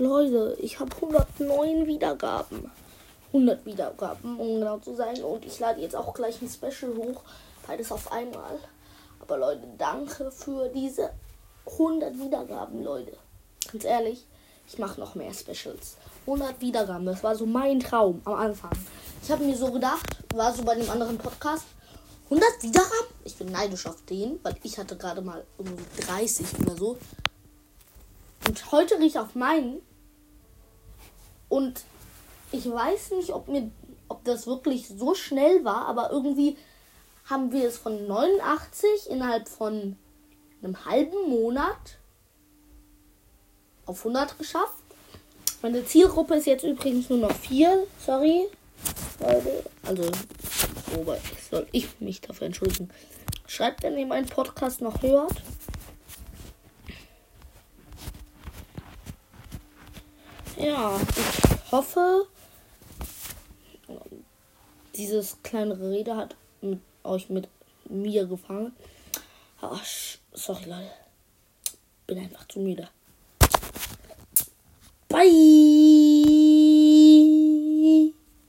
Leute, ich habe 109 Wiedergaben. 100 Wiedergaben, um genau zu sein. Und ich lade jetzt auch gleich ein Special hoch. Beides auf einmal. Aber Leute, danke für diese 100 Wiedergaben, Leute. Ganz ehrlich, ich mache noch mehr Specials. 100 Wiedergaben, das war so mein Traum am Anfang. Ich habe mir so gedacht, war so bei dem anderen Podcast, 100 Wiedergaben? Ich bin neidisch auf den, weil ich hatte gerade mal irgendwie 30 oder so. Und heute rieche ich auf meinen. Und ich weiß nicht, ob mir, ob das wirklich so schnell war, aber irgendwie haben wir es von 89 innerhalb von einem halben Monat auf 100 geschafft. Meine Zielgruppe ist jetzt übrigens nur noch 4. Sorry. Also, wobei soll ich mich dafür entschuldigen. Schreibt, wenn ihr meinen Podcast noch hört. Ja, ich hoffe, dieses kleine Rede hat mit euch mit mir gefangen. Ach, sorry, Leute. Bin einfach zu müde. Bye!